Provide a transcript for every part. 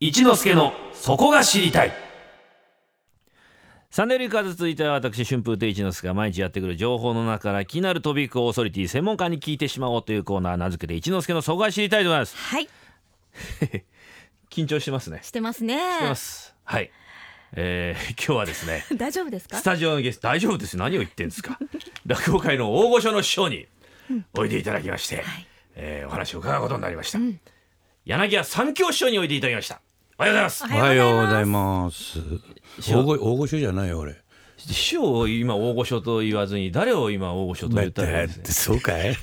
一之助のそこが知りたい。サンデーリーカーズ続いては私春風亭一之輔が毎日やってくる情報の中から気になるトピックをオーソリティ専門家に聞いてしまおうというコーナー名付けて一之輔のそこが知りたいでございます。はい。緊張してますね。してますね。してます。はい。えー、今日はですね 大丈夫ですか？スタジオのゲスト大丈夫です。何を言ってんですか？落語界の大御所の師匠においでいただきまして、えーお話を伺うことになりました、柳家三教師匠においでいただきましたおはようございますおおはようございます。大御大御所じゃないよ俺。師匠を今大御所と言わずに誰を今大御所と言ったらいいですね？そうかい。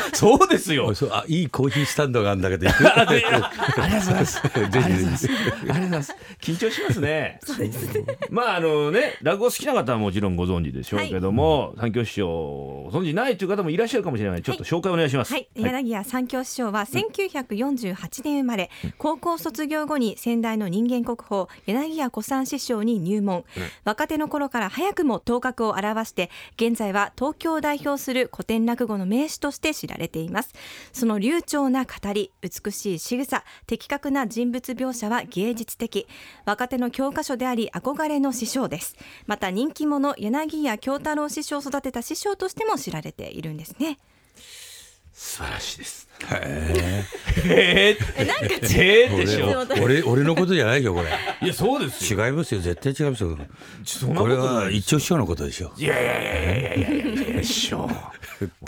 そうですよ そうあいいコーヒースタンドがあるんだけど。ありがとうございます。ありがとうございます。ありがとうございます。緊張しますね。まああのね落語好きな方はもちろんご存知でしょうけども、三教師匠をご存知ないという方もいらっしゃるかもしれない。ちょっと紹介お願いします。はい、柳家三教師匠は1948年生まれ、高校卒業後に先代の人間国宝柳家小三師匠に入門、若手の頃から早くも頭角を現して現在は東京を代表する古典落語の名手として知知られています。その流暢な語り美しい仕草的確な人物描写は芸術的。若手の教科書であり憧れの師匠です。また人気者柳家京太郎師匠を育てた師匠としても知られているんですね。素晴らしいです。へえー、なんかえーでしょ。俺俺俺のことじゃないよこれ。いやそうですよ。違いますよ絶対違いますよ。これは一丁師匠のことでしょ。いやいやいやいやいやいやいや師匠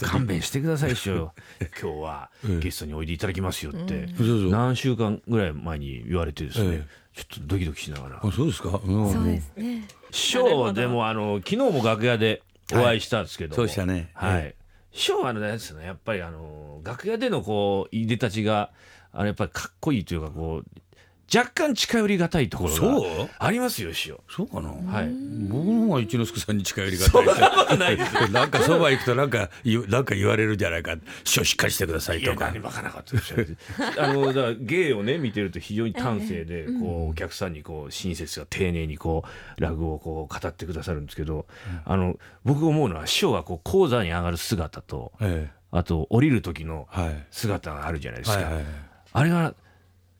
勘弁してください師匠 今日はゲストにおいでいただきますよって、そうそう何週間ぐらい前に言われてですね、えちょっとドキドキしながら。あそうですか？うん。そうですね。師匠はでもあの昨日も楽屋でお会いしたんですけども、そうでしたね。はい、師匠はあのですねやっぱりあの楽屋でのこういでたちがあれやっぱりかっこいいというかこう若干近寄りがたいところそう？がありますよ師匠そうかな？はい僕の方が一之輔さんに近寄りがたいです。ないなんかそば行くとなんかなんか言われるじゃないか。師匠しっかりしてくださいいやとか あのだ芸をね見てると非常に端正でこうお客さんにこう親切が丁寧にこう落語をこう語ってくださるんですけど、あの僕思うのは師匠がこう講座に上がる姿とええあと降りる時のはい。姿があるじゃないですか、はいはいはい。あれが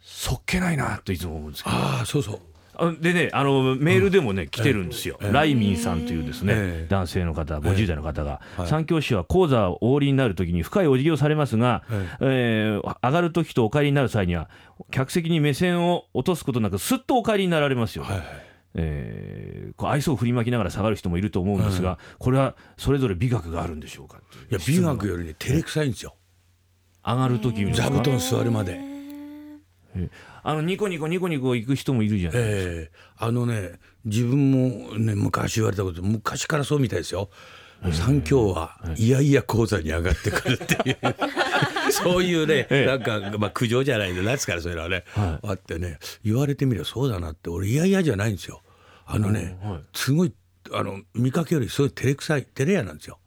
そっけないなといつも思うんですけど。ああそうそう。あでねあのメールでもね、来てるんですよ、ライミンさんというですね、ええ。男性の方50代の方が、はい。三教師は講座をお降りになるときに深いお辞儀をされますが、えー上がるときとお帰りになる際には客席に目線を落とすことなくすっとお帰りになられますよ、はいはい。えーこう愛想を振りまきながら下がる人もいると思うんですが、これはそれぞれ美学があるんでしょうかいや美学よりね照れくさいんですよ。上がるときに座布団座るまで。あのニコニコニコニコ行く人もいるじゃないええ。あのね自分もね昔言われたこと昔からそうみたいですよ。三教はいやいや講座に上がってくるっていう。そういうね、なんか、まあ、苦情じゃないなんですからそういうのはね、あってね言われてみればそうだなって俺いやいやじゃないんですよ。あのね、はい。すごいあの見かけよりすごい照れくさい照れ屋なんですよ。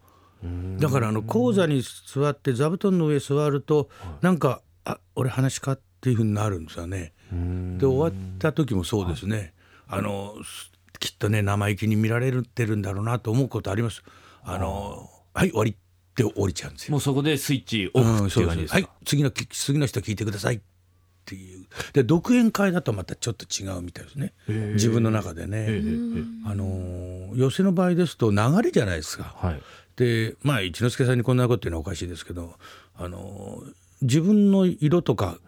だからあの講座に座って座布団の上座るとなんかあ俺話かっていうふうになるんですよね。で終わった時もそうですね。あのすきっとね生意気に見られてるんだろうなと思うことあります。あのはい終わりって降りちゃうんですよ。もうそこでスイッチオフっていう感じですか、はい次のき次の人聞いてくださいっていう。で独演会だとまたちょっと違うみたいですね。自分の中でね、あのー寄席の場合ですと流れじゃないですか、はい。でまあ一之輔さんにこんなこと言うのはおかしいですけど、あのー自分の色とか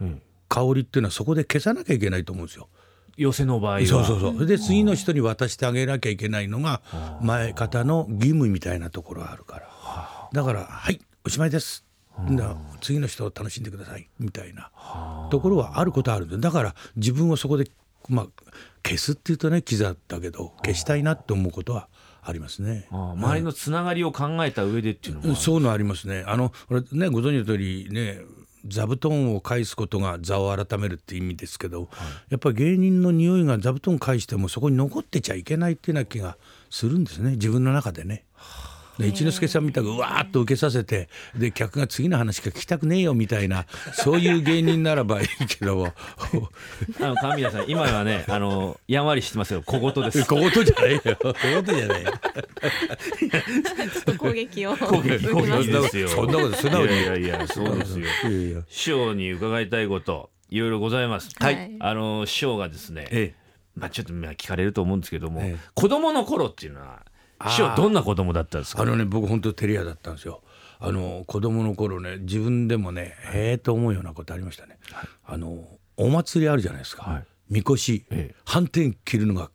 香りっていうのはそこで消さなきゃいけないと思うんですよ。寄せの場合は。そうそうそう。で次の人に渡してあげなきゃいけないのが前方の義務みたいなところがあるから。だから「はいおしまいです」だ次の人を楽しんでください。みたいなところはあることはあるんですだから自分をそこで、まあ、消すっていうとねキザだけど消したいなって思うことはありますね。周りのつながりを考えた上でっていうのも、そういうのありますね。あのこれねご存知の通りね座布団を返すことが座を改めるって意味ですけど、やっぱり芸人の匂いが座布団返してもそこに残ってちゃいけないっていうような気がするんですね自分の中でね。で一之輔さんみたくうわーっと受けさせてで客が次の話しか聞きたくねえよみたいなそういう芸人ならばいいけども。あの神谷さん今はねあのやんわりしてますよ。小言です。小言じゃないよ。小言じゃないよ。攻撃を攻撃攻撃ですよ。そんなこと素直にい。やいやいやそうですよ。いやいや。師匠に伺いたいこといろいろございます。はい。あの師匠がですね、え。まあちょっとまあ聞かれると思うんですけども、ええ。子供の頃っていうのは師匠どんな子供だったんですか？あのね僕本当テレアだったんですよ。あの子供の頃ね自分でもねへえと思うようなことありましたね。あのお祭りあるじゃないですか。はいみこし、ええ反転切るのが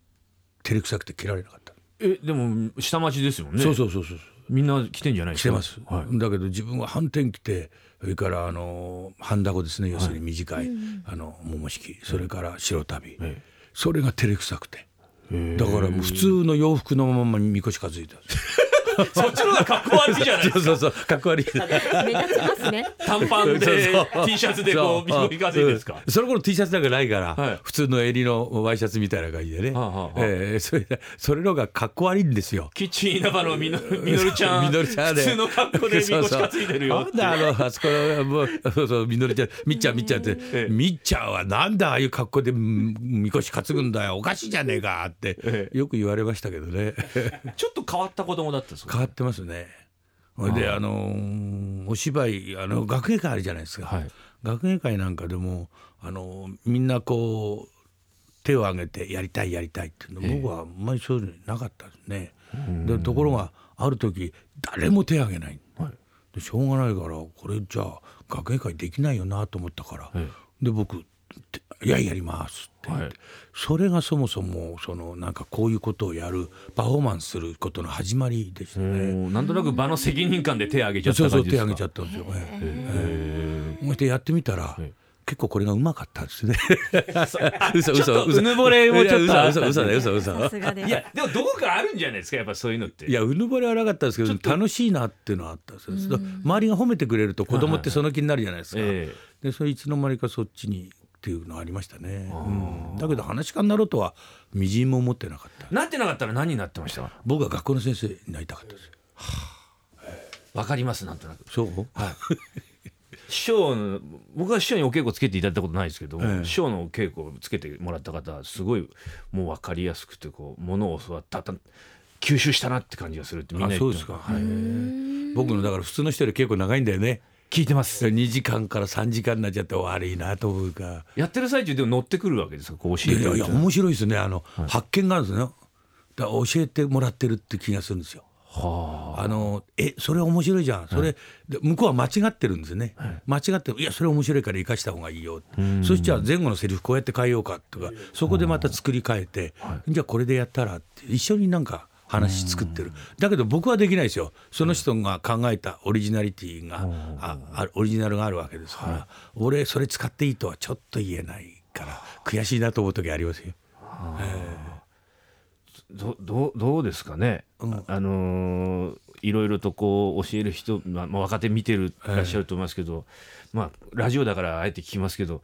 照れくさくて切られなかった。えでも下町ですもんね。そうそうそうそう。みんな来てんじゃないですか？来てます、はい。だけど自分は反転着てそれからあの半ダゴですね要するに短い、あの桃敷それから白旅、えそれが照れくさくてえだからもう普通の洋服のままにみこし担いだ そっちの方が格好悪いじゃないですか。そうそうかっこ悪い。目立ちますね。短パンでそうそう。T シャツでこうそう。みこし担いですか？うん。その頃 T シャツなんかないから、はい。普通の襟のワイシャツみたいな感じでね、はあはあはあ。ええそれでそれのがかっこ悪いんですよ。キッチン稲葉のみのみのるちゃん。みのるちゃんで。普通の格好でみこし担いでるよ。なんだあのあそこのもうそうそうみのりちゃんみっちゃんみっちゃんって、ええ。みっちゃんはなんだああいう格好でうんみこし担ぐんだよ。おかしいじゃねえかって、えよく言われましたけどね。ちょっと変わった子供だったんですか変わってますね。それであのーお芝居あの学芸会あるじゃないですか、はい。学芸会なんかでもあのみんなこう手を挙げてやりたいやりたいっていうの、僕はあんまりそういうのなかったですね。でところがある時誰も手を挙げない、はい。でしょうがないからこれじゃあ学芸会できないよなと思ったから、えで僕て「いややります」って。言って、はい。それがそもそもそのなんかこういうことをやるパフォーマンスすることの始まりでしたね。なんとなく場の責任感で手を挙げちゃったそうそう感じですか？手挙げちゃったんですよ。ええ。へそしてやってみたら、え結構これがうまかったですね。嘘ちょっとうぬぼれもちょっと嘘嘘嘘だ嘘嘘。いやでもどこかあるんじゃないですかやっぱそういうのって。いやうぬぼれはなかったですけど楽しいなっていうのはあったんですよ。周りが褒めてくれると子供ってその気になるじゃないですか。え。でそれいつの間にかそっちにっていうのありましたね。うんだけど話し家になろうとはみじんも思ってなかった。えなってなかったら何になってました？か僕は学校の先生になりたかったですよ。わかりますなんとなくそう？師匠の僕は師匠にお稽古つけていただいたことないですけど、ええ師匠のお稽古をつけてもらった方はすごいもう分かりやすくてこうものを教わったた吸収したなって感じがするってみんな言ってあそうですかはい、僕のだから普通の人より結構長いんだよね。聞いてます。2時間から3時間になっちゃって悪いなと思うか。やってる最中でも乗ってくるわけですか？こう教えていやいや面白いですね。あの、発見があるんですね。だから教えてもらってるって気がするんですよ。はあ。のえそれ面白いじゃん。それ、で向こうは間違ってるんですね、間違っていやそれ面白いから生かした方がいいよそしたら前後のセリフこうやって変えようかとかそこでまた作り変えて、じゃあこれでやったらって。一緒になんか話作ってる。だけど僕はできないですよ。その人が考えたオリジナリティがああオリジナルがあるわけですから、俺それ使っていいとはちょっと言えないから悔しいなと思う時ありますよ。どどうどうですかね、うん。あのーいろいろとこう教える人、まあ、まあ若手見てるいらっしゃると思いますけど、まあラジオだからあえて聞きますけど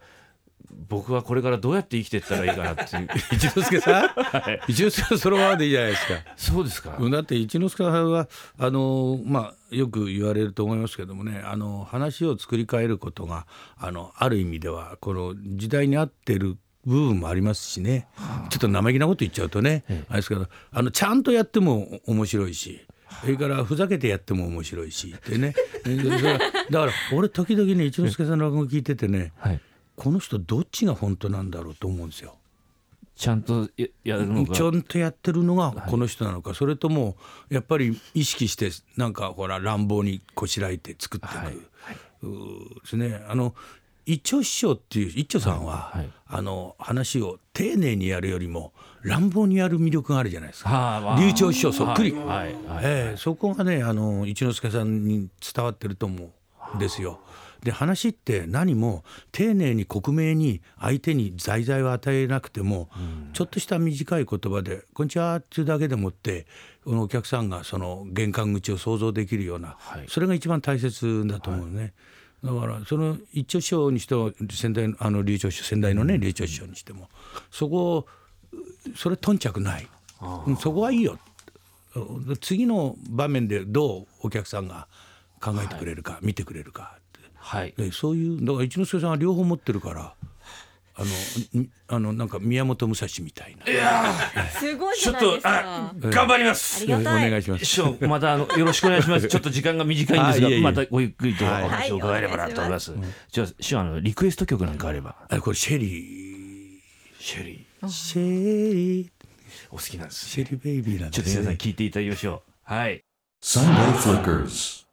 僕はこれからどうやって生きていったらいいかなっていう。一之輔さん、一之輔さんそのままでいいじゃないですか。そうですか、だって一之輔さんはあのまあよく言われると思いますけどもねあの話を作り変えることがあのある意味ではこの時代に合ってる部分もありますしね、ちょっと生意気なこと言っちゃうとね、あれですけどあのちゃんとやっても面白いし。それからふざけてやっても面白いしってね。だからだから俺時々ね一之輔さんの落語聞いててねはい、この人どっちが本当なんだろうと思うんですよ。ちゃんとややるのが。ちゃんとやってるのがこの人なのか、それともやっぱり意識してなんかほら乱暴にこしらえて作っていく、はい。ですね。あの一丁師匠っていう一丁さんは、はい。あの話を丁寧にやるよりも乱暴にやる魅力があるじゃないですか。流暢師匠そっくり、はい。はい。はい。ええそこがねあの一之輔さんに伝わってると思うんですよ。で話って何も丁寧に克明に相手に在々を与えなくても、ちょっとした短い言葉で「こんにちは」っていうだけでもってこのお客さんがその玄関口を想像できるような、はい。それが一番大切だと思うね。だからその一丁師匠にしても先代のあの流暢師匠先代のね流暢師匠にしてもそこをそれ頓着ない。うんそこはいいよ。次の場面でどうお客さんが考えてくれるか、見てくれるかはい。でそういうだから一之輔さんは両方持ってるからあのんあのなんか宮本武蔵みたいな。すごいちょっとじゃないですあか。頑張ります。お願いします。師匠またあのよろしくお願いします。ちょっと時間が短いんですがあいえいえ。またごゆっくりとおはい話を伺えればなと思います。じゃあ師匠あのリクエスト曲なんかあれば。あこれシェリシェリー。ー、シェリー、お好きなんですシェリーベイビーなんちょっと。皆さん聞いていただきましょう。はい。Sunday Flickers.